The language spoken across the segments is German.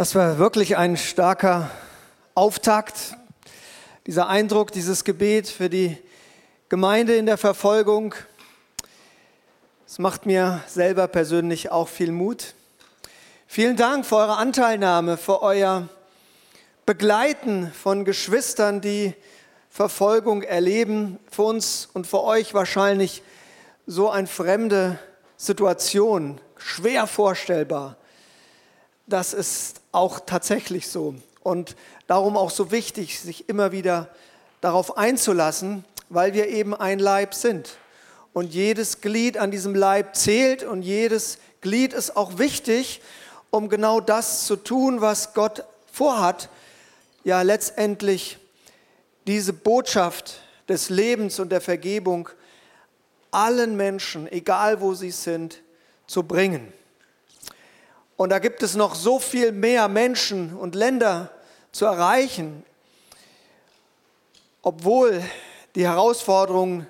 Das war wirklich ein starker Auftakt, dieser Eindruck, dieses Gebet für die Gemeinde in der Verfolgung. Es macht mir selber persönlich auch viel Mut. Vielen Dank für eure Anteilnahme, für euer Begleiten von Geschwistern, die Verfolgung erleben. Für uns und für euch wahrscheinlich so eine fremde Situation, schwer vorstellbar. Das ist auch tatsächlich so. Und darum auch so wichtig, sich immer wieder darauf einzulassen, weil wir eben ein Leib sind. Und jedes Glied an diesem Leib zählt und jedes Glied ist auch wichtig, um genau das zu tun, was Gott vorhat. Ja, letztendlich diese Botschaft des Lebens und der Vergebung allen Menschen, egal wo sie sind, zu bringen. Und da gibt es noch so viel mehr Menschen und Länder zu erreichen, obwohl die Herausforderungen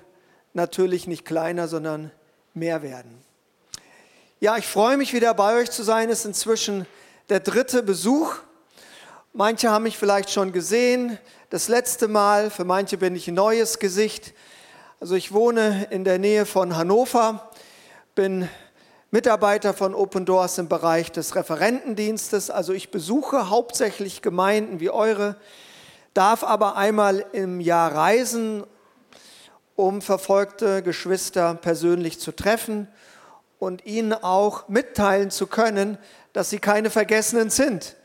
natürlich nicht kleiner, sondern mehr werden. Ja, ich freue mich wieder bei euch zu sein. Es ist inzwischen der dritte Besuch. Manche haben mich vielleicht schon gesehen. Das letzte Mal, für manche bin ich ein neues Gesicht. Also ich wohne in der Nähe von Hannover, bin Mitarbeiter von Open Doors im Bereich des Referentendienstes. Also ich besuche hauptsächlich Gemeinden wie eure, darf aber einmal im Jahr reisen, um verfolgte Geschwister persönlich zu treffen und ihnen auch mitteilen zu können, dass sie keine Vergessenen sind.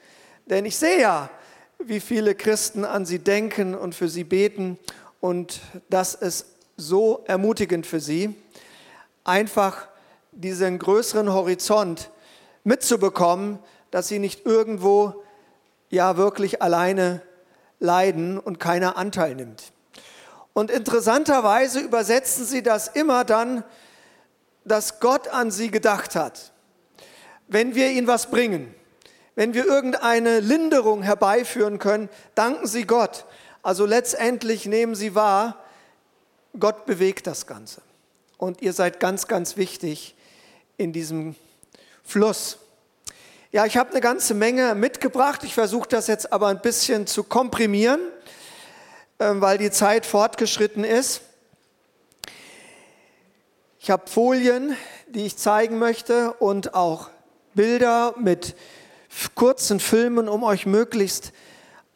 Denn ich sehe ja, wie viele Christen an sie denken und für sie beten und das ist so ermutigend für sie. Einfach diesen größeren Horizont mitzubekommen, dass sie nicht irgendwo ja wirklich alleine leiden und keiner Anteil nimmt. Und interessanterweise übersetzen sie das immer dann, dass Gott an sie gedacht hat. Wenn wir ihnen was bringen, wenn wir irgendeine Linderung herbeiführen können, danken sie Gott. Also letztendlich nehmen sie wahr, Gott bewegt das Ganze. Und ihr seid ganz, ganz wichtig in diesem Fluss. Ja, ich habe eine ganze Menge mitgebracht. Ich versuche das jetzt aber ein bisschen zu komprimieren, ähm, weil die Zeit fortgeschritten ist. Ich habe Folien, die ich zeigen möchte und auch Bilder mit kurzen Filmen, um euch möglichst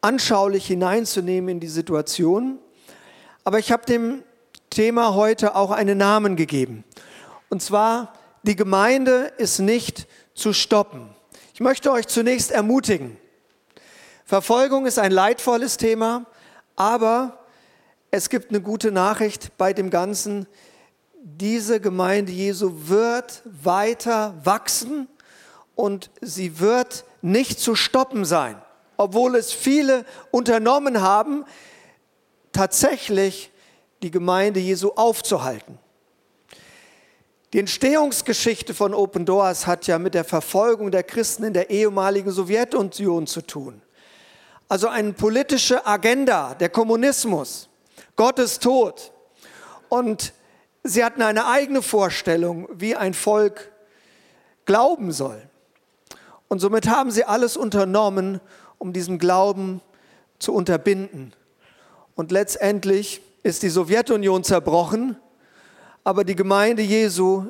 anschaulich hineinzunehmen in die Situation. Aber ich habe dem Thema heute auch einen Namen gegeben. Und zwar die Gemeinde ist nicht zu stoppen. Ich möchte euch zunächst ermutigen. Verfolgung ist ein leidvolles Thema, aber es gibt eine gute Nachricht bei dem Ganzen. Diese Gemeinde Jesu wird weiter wachsen und sie wird nicht zu stoppen sein, obwohl es viele unternommen haben, tatsächlich die Gemeinde Jesu aufzuhalten. Die Entstehungsgeschichte von Open Doors hat ja mit der Verfolgung der Christen in der ehemaligen Sowjetunion zu tun. Also eine politische Agenda, der Kommunismus, Gottes Tod. Und sie hatten eine eigene Vorstellung, wie ein Volk glauben soll. Und somit haben sie alles unternommen, um diesen Glauben zu unterbinden. Und letztendlich ist die Sowjetunion zerbrochen aber die Gemeinde Jesu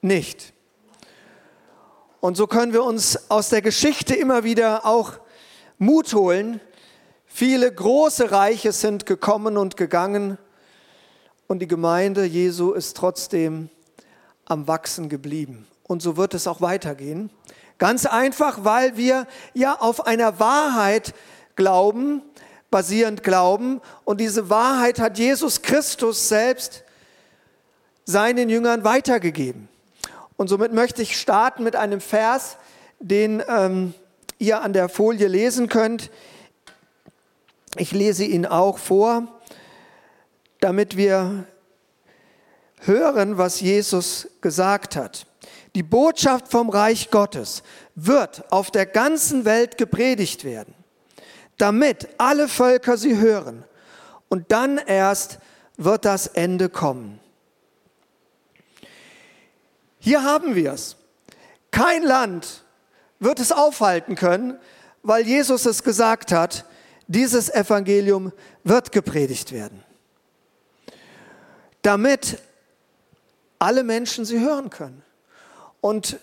nicht. Und so können wir uns aus der Geschichte immer wieder auch Mut holen. Viele große Reiche sind gekommen und gegangen und die Gemeinde Jesu ist trotzdem am Wachsen geblieben. Und so wird es auch weitergehen. Ganz einfach, weil wir ja auf einer Wahrheit glauben, basierend glauben. Und diese Wahrheit hat Jesus Christus selbst seinen Jüngern weitergegeben. Und somit möchte ich starten mit einem Vers, den ähm, ihr an der Folie lesen könnt. Ich lese ihn auch vor, damit wir hören, was Jesus gesagt hat. Die Botschaft vom Reich Gottes wird auf der ganzen Welt gepredigt werden, damit alle Völker sie hören. Und dann erst wird das Ende kommen. Hier haben wir es. Kein Land wird es aufhalten können, weil Jesus es gesagt hat, dieses Evangelium wird gepredigt werden, damit alle Menschen sie hören können. Und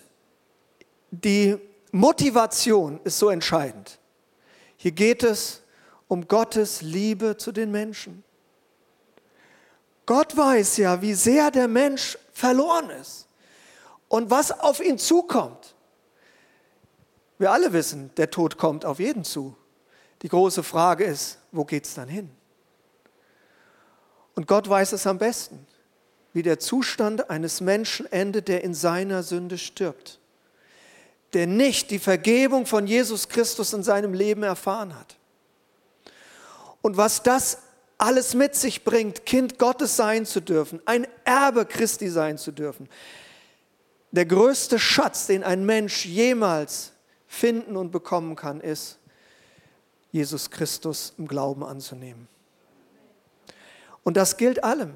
die Motivation ist so entscheidend. Hier geht es um Gottes Liebe zu den Menschen. Gott weiß ja, wie sehr der Mensch verloren ist und was auf ihn zukommt. Wir alle wissen, der Tod kommt auf jeden zu. Die große Frage ist, wo geht es dann hin? Und Gott weiß es am besten, wie der Zustand eines Menschen endet, der in seiner Sünde stirbt, der nicht die Vergebung von Jesus Christus in seinem Leben erfahren hat. Und was das alles mit sich bringt, Kind Gottes sein zu dürfen, ein Erbe Christi sein zu dürfen. Der größte Schatz, den ein Mensch jemals finden und bekommen kann, ist, Jesus Christus im Glauben anzunehmen. Und das gilt allem.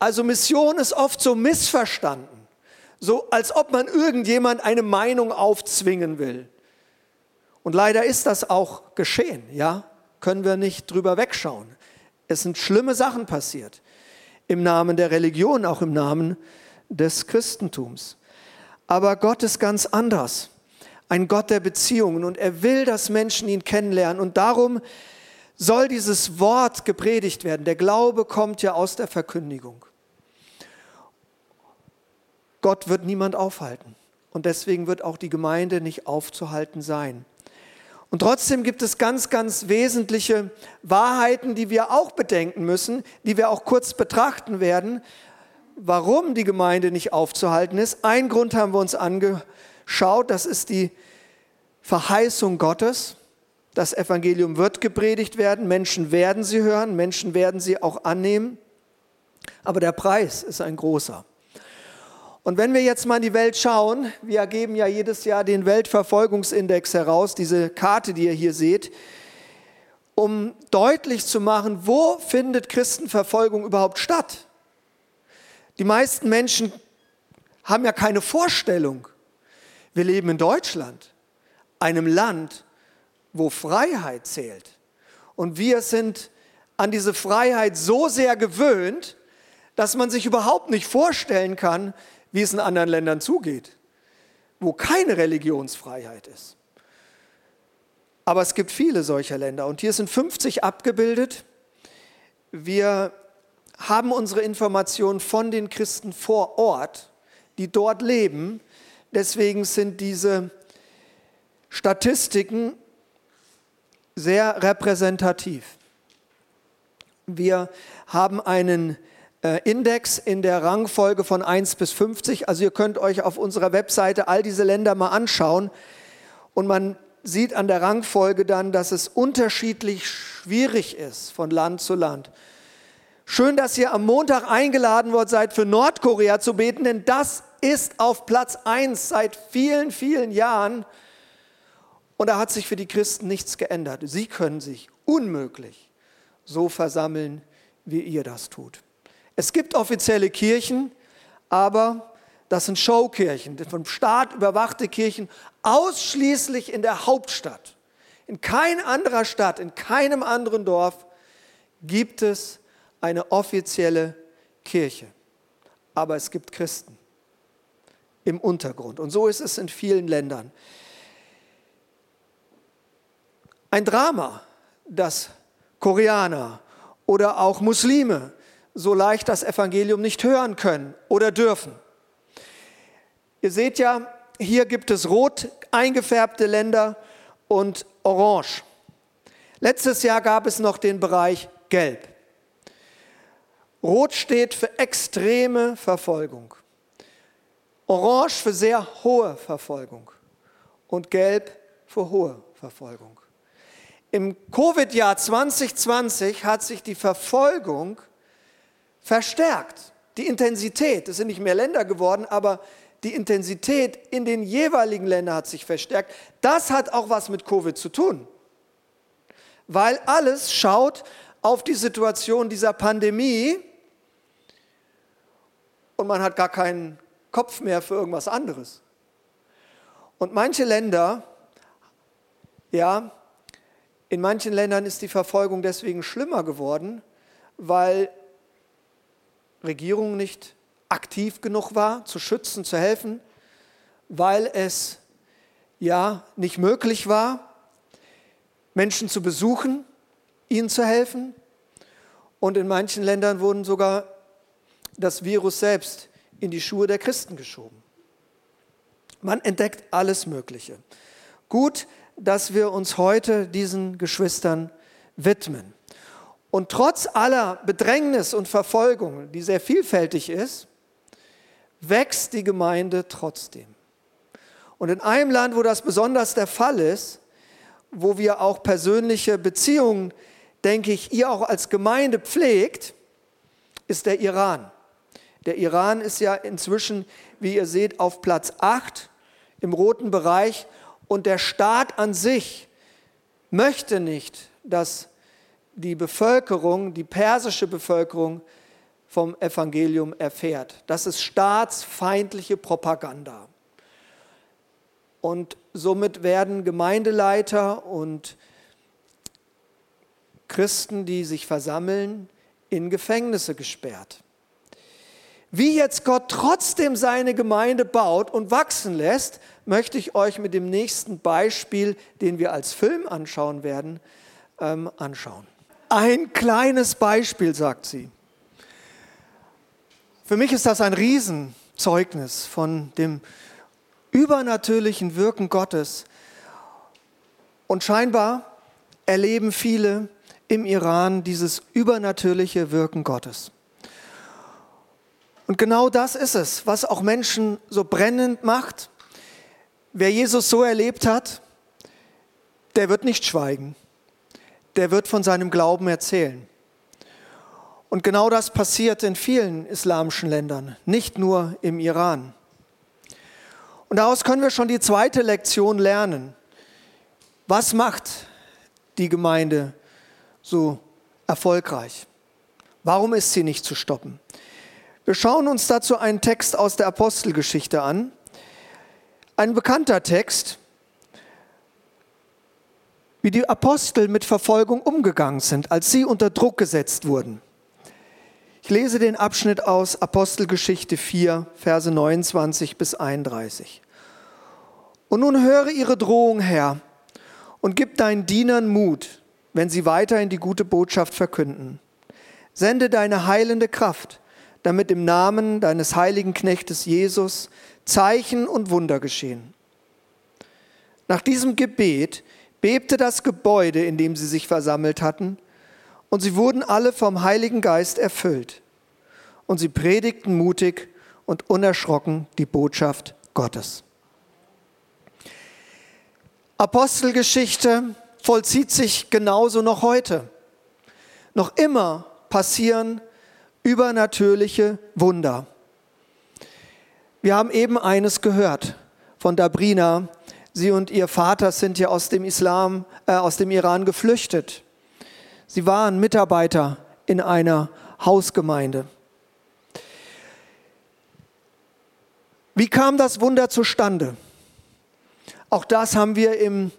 Also Mission ist oft so missverstanden, so als ob man irgendjemand eine Meinung aufzwingen will. Und leider ist das auch geschehen, ja? Können wir nicht drüber wegschauen. Es sind schlimme Sachen passiert. Im Namen der Religion, auch im Namen des Christentums. Aber Gott ist ganz anders. Ein Gott der Beziehungen. Und er will, dass Menschen ihn kennenlernen. Und darum soll dieses Wort gepredigt werden. Der Glaube kommt ja aus der Verkündigung. Gott wird niemand aufhalten. Und deswegen wird auch die Gemeinde nicht aufzuhalten sein. Und trotzdem gibt es ganz, ganz wesentliche Wahrheiten, die wir auch bedenken müssen, die wir auch kurz betrachten werden, warum die Gemeinde nicht aufzuhalten ist. Ein Grund haben wir uns angeschaut, das ist die Verheißung Gottes. Das Evangelium wird gepredigt werden, Menschen werden sie hören, Menschen werden sie auch annehmen, aber der Preis ist ein großer. Und wenn wir jetzt mal in die Welt schauen, wir geben ja jedes Jahr den Weltverfolgungsindex heraus, diese Karte, die ihr hier seht, um deutlich zu machen, wo findet Christenverfolgung überhaupt statt. Die meisten Menschen haben ja keine Vorstellung. Wir leben in Deutschland, einem Land, wo Freiheit zählt. Und wir sind an diese Freiheit so sehr gewöhnt, dass man sich überhaupt nicht vorstellen kann, wie es in anderen Ländern zugeht, wo keine Religionsfreiheit ist. Aber es gibt viele solcher Länder und hier sind 50 abgebildet. Wir haben unsere Informationen von den Christen vor Ort, die dort leben. Deswegen sind diese Statistiken sehr repräsentativ. Wir haben einen äh, Index in der Rangfolge von 1 bis 50. Also ihr könnt euch auf unserer Webseite all diese Länder mal anschauen und man sieht an der Rangfolge dann, dass es unterschiedlich schwierig ist von Land zu Land. Schön, dass ihr am Montag eingeladen worden seid, für Nordkorea zu beten, denn das ist auf Platz 1 seit vielen, vielen Jahren. Und da hat sich für die Christen nichts geändert. Sie können sich unmöglich so versammeln, wie ihr das tut. Es gibt offizielle Kirchen, aber das sind Showkirchen, vom Staat überwachte Kirchen, ausschließlich in der Hauptstadt. In keiner anderer Stadt, in keinem anderen Dorf gibt es eine offizielle Kirche. Aber es gibt Christen im Untergrund. Und so ist es in vielen Ländern. Ein Drama, das Koreaner oder auch Muslime so leicht das Evangelium nicht hören können oder dürfen. Ihr seht ja, hier gibt es rot eingefärbte Länder und orange. Letztes Jahr gab es noch den Bereich gelb. Rot steht für extreme Verfolgung. Orange für sehr hohe Verfolgung und gelb für hohe Verfolgung. Im Covid-Jahr 2020 hat sich die Verfolgung verstärkt. Die Intensität, es sind nicht mehr Länder geworden, aber die Intensität in den jeweiligen Ländern hat sich verstärkt. Das hat auch was mit Covid zu tun, weil alles schaut auf die Situation dieser Pandemie und man hat gar keinen Kopf mehr für irgendwas anderes. Und manche Länder, ja, in manchen Ländern ist die Verfolgung deswegen schlimmer geworden, weil Regierung nicht aktiv genug war, zu schützen, zu helfen, weil es ja nicht möglich war, Menschen zu besuchen, ihnen zu helfen. Und in manchen Ländern wurden sogar das Virus selbst in die Schuhe der Christen geschoben. Man entdeckt alles Mögliche. Gut, dass wir uns heute diesen Geschwistern widmen. Und trotz aller Bedrängnis und Verfolgung, die sehr vielfältig ist, wächst die Gemeinde trotzdem. Und in einem Land, wo das besonders der Fall ist, wo wir auch persönliche Beziehungen, denke ich, ihr auch als Gemeinde pflegt, ist der Iran. Der Iran ist ja inzwischen, wie ihr seht, auf Platz 8 im roten Bereich und der Staat an sich möchte nicht, dass die Bevölkerung, die persische Bevölkerung vom Evangelium erfährt. Das ist staatsfeindliche Propaganda. Und somit werden Gemeindeleiter und Christen, die sich versammeln, in Gefängnisse gesperrt. Wie jetzt Gott trotzdem seine Gemeinde baut und wachsen lässt, möchte ich euch mit dem nächsten Beispiel, den wir als Film anschauen werden, ähm, anschauen. Ein kleines Beispiel, sagt sie. Für mich ist das ein Riesenzeugnis von dem übernatürlichen Wirken Gottes. Und scheinbar erleben viele im Iran dieses übernatürliche Wirken Gottes. Und genau das ist es, was auch Menschen so brennend macht. Wer Jesus so erlebt hat, der wird nicht schweigen. Der wird von seinem Glauben erzählen. Und genau das passiert in vielen islamischen Ländern, nicht nur im Iran. Und daraus können wir schon die zweite Lektion lernen. Was macht die Gemeinde so erfolgreich? Warum ist sie nicht zu stoppen? Wir schauen uns dazu einen Text aus der Apostelgeschichte an. Ein bekannter Text, wie die Apostel mit Verfolgung umgegangen sind, als sie unter Druck gesetzt wurden. Ich lese den Abschnitt aus Apostelgeschichte 4, Verse 29 bis 31. Und nun höre ihre Drohung, Herr, und gib deinen Dienern Mut, wenn sie weiterhin die gute Botschaft verkünden. Sende deine heilende Kraft damit im Namen deines heiligen Knechtes Jesus Zeichen und Wunder geschehen. Nach diesem Gebet bebte das Gebäude, in dem sie sich versammelt hatten, und sie wurden alle vom Heiligen Geist erfüllt. Und sie predigten mutig und unerschrocken die Botschaft Gottes. Apostelgeschichte vollzieht sich genauso noch heute. Noch immer passieren übernatürliche Wunder. Wir haben eben eines gehört von Dabrina. Sie und ihr Vater sind ja aus dem Islam, äh, aus dem Iran geflüchtet. Sie waren Mitarbeiter in einer Hausgemeinde. Wie kam das Wunder zustande? Auch das haben wir im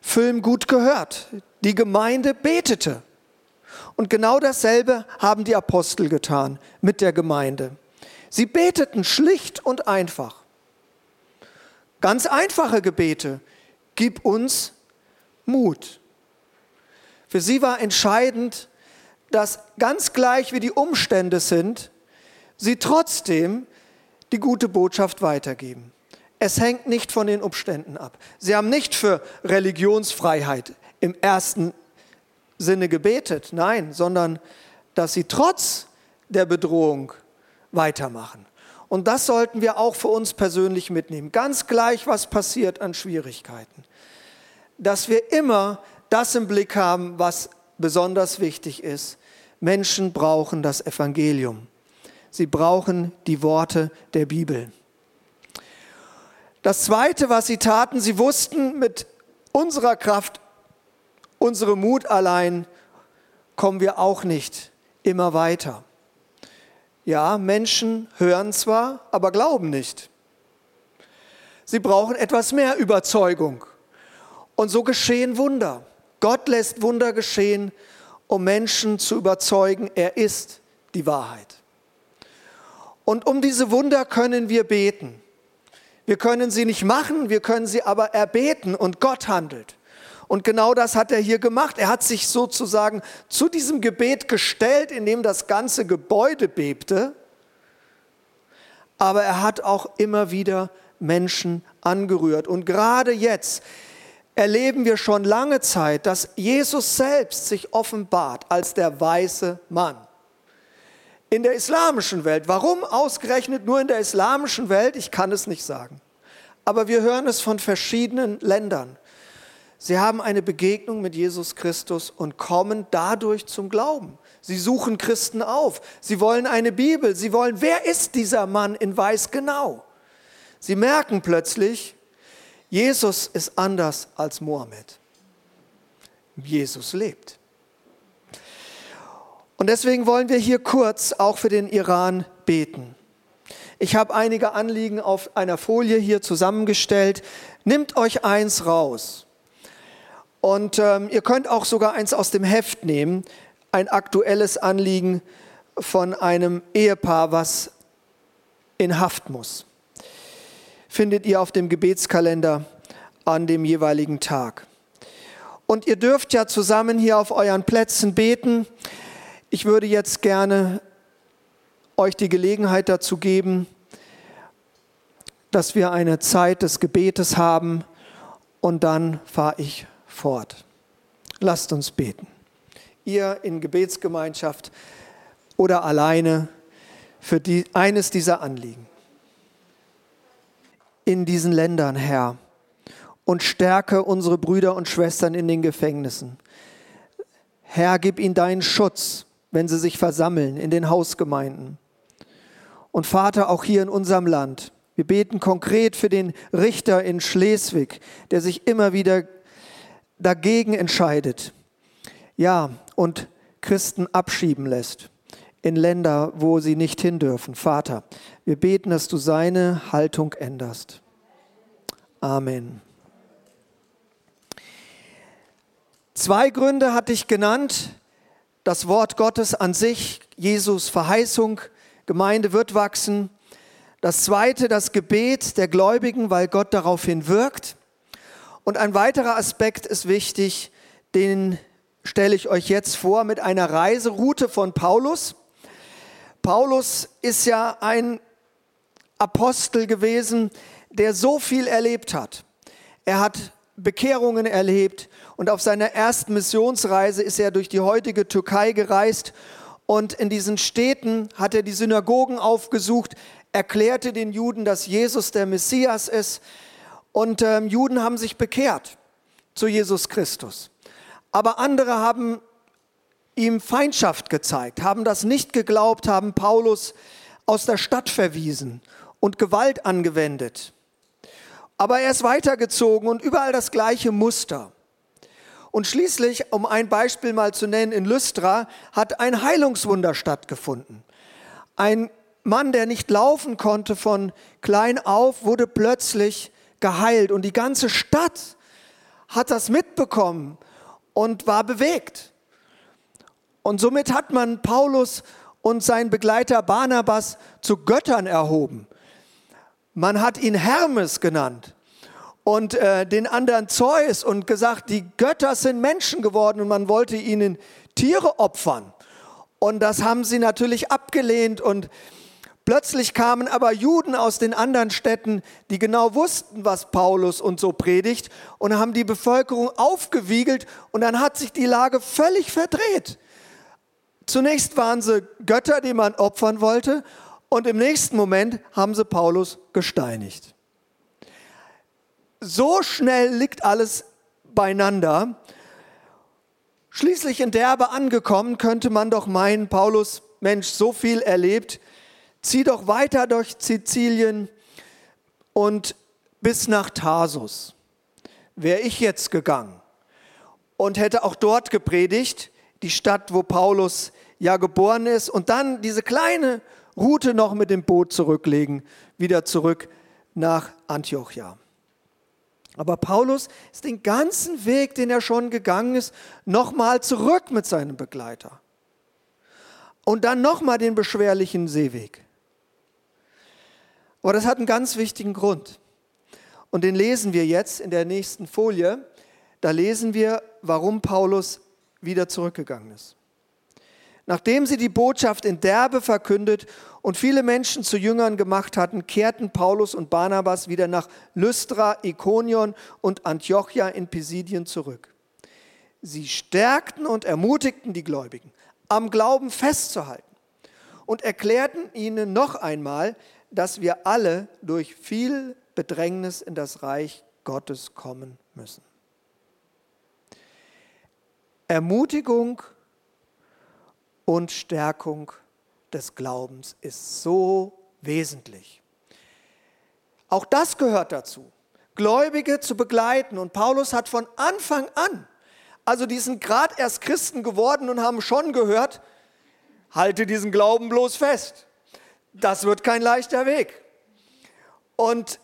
Film gut gehört. Die Gemeinde betete. Und genau dasselbe haben die Apostel getan mit der Gemeinde. Sie beteten schlicht und einfach. Ganz einfache Gebete. Gib uns Mut. Für sie war entscheidend, dass ganz gleich wie die Umstände sind, sie trotzdem die gute Botschaft weitergeben. Es hängt nicht von den Umständen ab. Sie haben nicht für Religionsfreiheit im ersten Sinne gebetet, nein, sondern dass sie trotz der Bedrohung weitermachen. Und das sollten wir auch für uns persönlich mitnehmen. Ganz gleich, was passiert an Schwierigkeiten. Dass wir immer das im Blick haben, was besonders wichtig ist. Menschen brauchen das Evangelium. Sie brauchen die Worte der Bibel. Das Zweite, was sie taten, sie wussten, mit unserer Kraft unsere Mut allein kommen wir auch nicht immer weiter. Ja, Menschen hören zwar, aber glauben nicht. Sie brauchen etwas mehr Überzeugung. Und so geschehen Wunder. Gott lässt Wunder geschehen, um Menschen zu überzeugen, er ist die Wahrheit. Und um diese Wunder können wir beten. Wir können sie nicht machen, wir können sie aber erbeten und Gott handelt. Und genau das hat er hier gemacht. Er hat sich sozusagen zu diesem Gebet gestellt, in dem das ganze Gebäude bebte. Aber er hat auch immer wieder Menschen angerührt. Und gerade jetzt erleben wir schon lange Zeit, dass Jesus selbst sich offenbart als der weiße Mann. In der islamischen Welt. Warum ausgerechnet nur in der islamischen Welt? Ich kann es nicht sagen. Aber wir hören es von verschiedenen Ländern. Sie haben eine Begegnung mit Jesus Christus und kommen dadurch zum Glauben. Sie suchen Christen auf. Sie wollen eine Bibel. Sie wollen, wer ist dieser Mann in Weiß genau? Sie merken plötzlich, Jesus ist anders als Mohammed. Jesus lebt. Und deswegen wollen wir hier kurz auch für den Iran beten. Ich habe einige Anliegen auf einer Folie hier zusammengestellt. Nimmt euch eins raus. Und ähm, ihr könnt auch sogar eins aus dem Heft nehmen, ein aktuelles Anliegen von einem Ehepaar, was in Haft muss. Findet ihr auf dem Gebetskalender an dem jeweiligen Tag. Und ihr dürft ja zusammen hier auf euren Plätzen beten. Ich würde jetzt gerne euch die Gelegenheit dazu geben, dass wir eine Zeit des Gebetes haben und dann fahre ich fort. Lasst uns beten. Ihr in Gebetsgemeinschaft oder alleine für die, eines dieser Anliegen. In diesen Ländern, Herr, und stärke unsere Brüder und Schwestern in den Gefängnissen. Herr, gib ihnen deinen Schutz, wenn sie sich versammeln in den Hausgemeinden. Und Vater, auch hier in unserem Land, wir beten konkret für den Richter in Schleswig, der sich immer wieder dagegen entscheidet, ja, und Christen abschieben lässt in Länder, wo sie nicht hin dürfen. Vater, wir beten, dass du seine Haltung änderst. Amen. Zwei Gründe hatte ich genannt. Das Wort Gottes an sich, Jesus Verheißung, Gemeinde wird wachsen. Das zweite, das Gebet der Gläubigen, weil Gott daraufhin wirkt. Und ein weiterer Aspekt ist wichtig, den stelle ich euch jetzt vor mit einer Reiseroute von Paulus. Paulus ist ja ein Apostel gewesen, der so viel erlebt hat. Er hat Bekehrungen erlebt und auf seiner ersten Missionsreise ist er durch die heutige Türkei gereist und in diesen Städten hat er die Synagogen aufgesucht, erklärte den Juden, dass Jesus der Messias ist und ähm, Juden haben sich bekehrt zu Jesus Christus. Aber andere haben ihm Feindschaft gezeigt, haben das nicht geglaubt, haben Paulus aus der Stadt verwiesen und Gewalt angewendet. Aber er ist weitergezogen und überall das gleiche Muster. Und schließlich, um ein Beispiel mal zu nennen, in Lystra hat ein Heilungswunder stattgefunden. Ein Mann, der nicht laufen konnte von klein auf, wurde plötzlich geheilt und die ganze Stadt hat das mitbekommen und war bewegt. Und somit hat man Paulus und seinen Begleiter Barnabas zu Göttern erhoben. Man hat ihn Hermes genannt und äh, den anderen Zeus und gesagt, die Götter sind Menschen geworden und man wollte ihnen Tiere opfern. Und das haben sie natürlich abgelehnt und Plötzlich kamen aber Juden aus den anderen Städten, die genau wussten, was Paulus und so predigt, und haben die Bevölkerung aufgewiegelt und dann hat sich die Lage völlig verdreht. Zunächst waren sie Götter, die man opfern wollte, und im nächsten Moment haben sie Paulus gesteinigt. So schnell liegt alles beieinander. Schließlich in Derbe angekommen, könnte man doch meinen, Paulus, Mensch, so viel erlebt, zieh doch weiter durch Sizilien und bis nach Tarsus. Wäre ich jetzt gegangen und hätte auch dort gepredigt, die Stadt, wo Paulus ja geboren ist, und dann diese kleine Route noch mit dem Boot zurücklegen, wieder zurück nach Antiochia. Aber Paulus ist den ganzen Weg, den er schon gegangen ist, nochmal zurück mit seinem Begleiter. Und dann nochmal den beschwerlichen Seeweg. Aber das hat einen ganz wichtigen Grund. Und den lesen wir jetzt in der nächsten Folie. Da lesen wir, warum Paulus wieder zurückgegangen ist. Nachdem sie die Botschaft in Derbe verkündet und viele Menschen zu Jüngern gemacht hatten, kehrten Paulus und Barnabas wieder nach Lystra, Ikonion und Antiochia in Pisidien zurück. Sie stärkten und ermutigten die Gläubigen, am Glauben festzuhalten und erklärten ihnen noch einmal, dass wir alle durch viel Bedrängnis in das Reich Gottes kommen müssen. Ermutigung und Stärkung des Glaubens ist so wesentlich. Auch das gehört dazu, Gläubige zu begleiten. Und Paulus hat von Anfang an, also die sind gerade erst Christen geworden und haben schon gehört, halte diesen Glauben bloß fest. Das wird kein leichter Weg. Und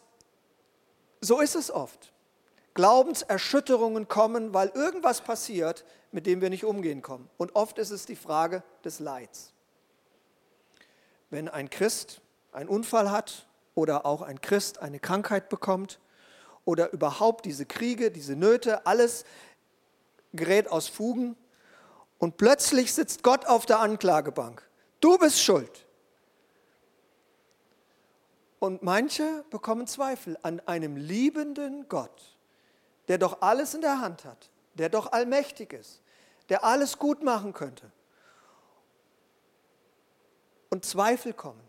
so ist es oft. Glaubenserschütterungen kommen, weil irgendwas passiert, mit dem wir nicht umgehen kommen. Und oft ist es die Frage des Leids. Wenn ein Christ einen Unfall hat oder auch ein Christ eine Krankheit bekommt oder überhaupt diese Kriege, diese Nöte, alles gerät aus Fugen und plötzlich sitzt Gott auf der Anklagebank. Du bist schuld. Und manche bekommen Zweifel an einem liebenden Gott, der doch alles in der Hand hat, der doch allmächtig ist, der alles gut machen könnte. Und Zweifel kommen.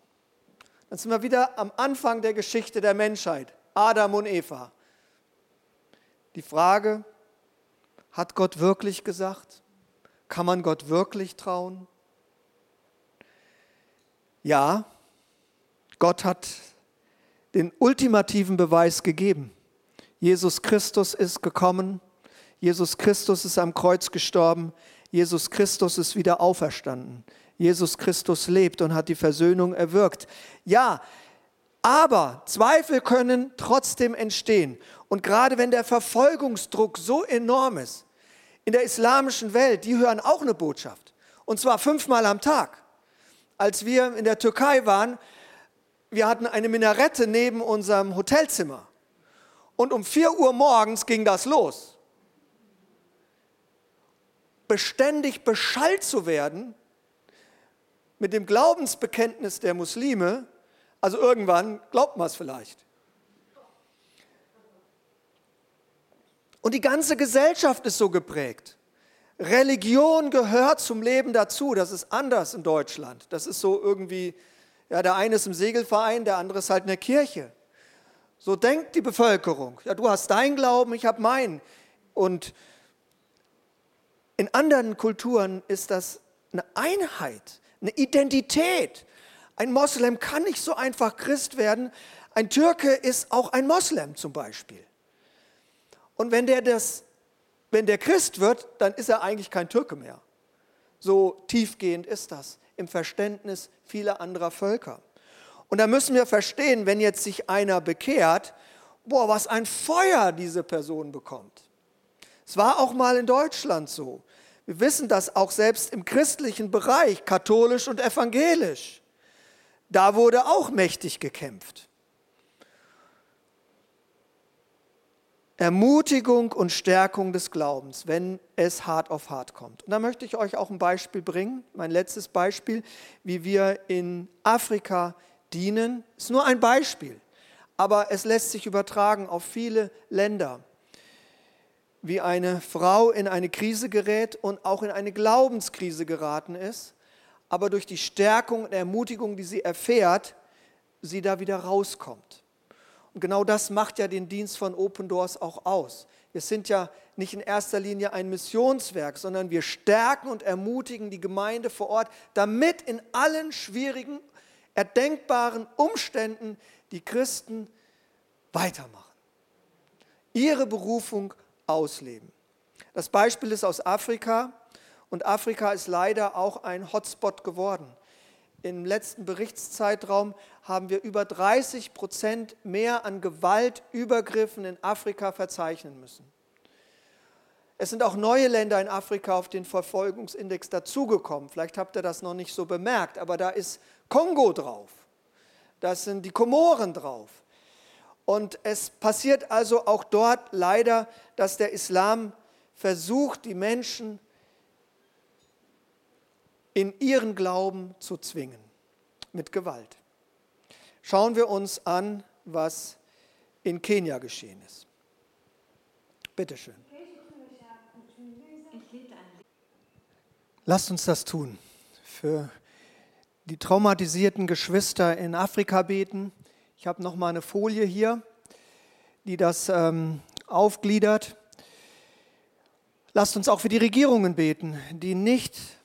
Dann sind wir wieder am Anfang der Geschichte der Menschheit, Adam und Eva. Die Frage, hat Gott wirklich gesagt? Kann man Gott wirklich trauen? Ja, Gott hat den ultimativen Beweis gegeben. Jesus Christus ist gekommen, Jesus Christus ist am Kreuz gestorben, Jesus Christus ist wieder auferstanden. Jesus Christus lebt und hat die Versöhnung erwirkt. Ja, aber Zweifel können trotzdem entstehen. Und gerade wenn der Verfolgungsdruck so enorm ist, in der islamischen Welt, die hören auch eine Botschaft. Und zwar fünfmal am Tag. Als wir in der Türkei waren, wir hatten eine Minarette neben unserem Hotelzimmer. Und um 4 Uhr morgens ging das los. Beständig beschallt zu werden mit dem Glaubensbekenntnis der Muslime, also irgendwann glaubt man es vielleicht. Und die ganze Gesellschaft ist so geprägt. Religion gehört zum Leben dazu. Das ist anders in Deutschland. Das ist so irgendwie ja, der eine ist im Segelverein, der andere ist halt in der Kirche. So denkt die Bevölkerung. Ja, du hast deinen Glauben, ich habe meinen. Und in anderen Kulturen ist das eine Einheit, eine Identität. Ein Moslem kann nicht so einfach Christ werden. Ein Türke ist auch ein Moslem zum Beispiel. Und wenn der, das, wenn der Christ wird, dann ist er eigentlich kein Türke mehr. So tiefgehend ist das im Verständnis vieler anderer Völker. Und da müssen wir verstehen, wenn jetzt sich einer bekehrt, boah, was ein Feuer diese Person bekommt. Es war auch mal in Deutschland so. Wir wissen das auch selbst im christlichen Bereich, katholisch und evangelisch. Da wurde auch mächtig gekämpft. Ermutigung und Stärkung des Glaubens, wenn es hart auf hart kommt. Und da möchte ich euch auch ein Beispiel bringen, mein letztes Beispiel, wie wir in Afrika dienen. Ist nur ein Beispiel, aber es lässt sich übertragen auf viele Länder. Wie eine Frau in eine Krise gerät und auch in eine Glaubenskrise geraten ist, aber durch die Stärkung und Ermutigung, die sie erfährt, sie da wieder rauskommt. Und genau das macht ja den Dienst von Open Doors auch aus. Wir sind ja nicht in erster Linie ein Missionswerk, sondern wir stärken und ermutigen die Gemeinde vor Ort, damit in allen schwierigen, erdenkbaren Umständen die Christen weitermachen, ihre Berufung ausleben. Das Beispiel ist aus Afrika und Afrika ist leider auch ein Hotspot geworden. Im letzten Berichtszeitraum haben wir über 30 Prozent mehr an Gewaltübergriffen in Afrika verzeichnen müssen. Es sind auch neue Länder in Afrika auf den Verfolgungsindex dazugekommen. Vielleicht habt ihr das noch nicht so bemerkt, aber da ist Kongo drauf. Da sind die Komoren drauf. Und es passiert also auch dort leider, dass der Islam versucht, die Menschen in ihren Glauben zu zwingen, mit Gewalt. Schauen wir uns an, was in Kenia geschehen ist. Bitte schön. Lasst uns das tun. Für die traumatisierten Geschwister in Afrika beten. Ich habe noch mal eine Folie hier, die das ähm, aufgliedert. Lasst uns auch für die Regierungen beten, die nicht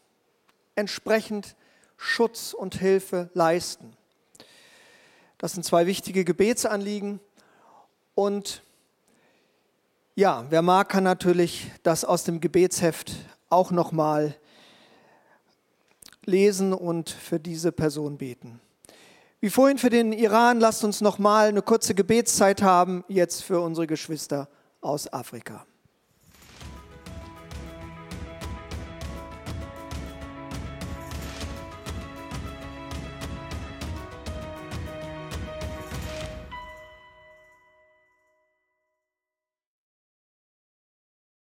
entsprechend Schutz und Hilfe leisten. Das sind zwei wichtige Gebetsanliegen. Und ja, wer mag, kann natürlich das aus dem Gebetsheft auch nochmal lesen und für diese Person beten. Wie vorhin für den Iran, lasst uns nochmal eine kurze Gebetszeit haben, jetzt für unsere Geschwister aus Afrika.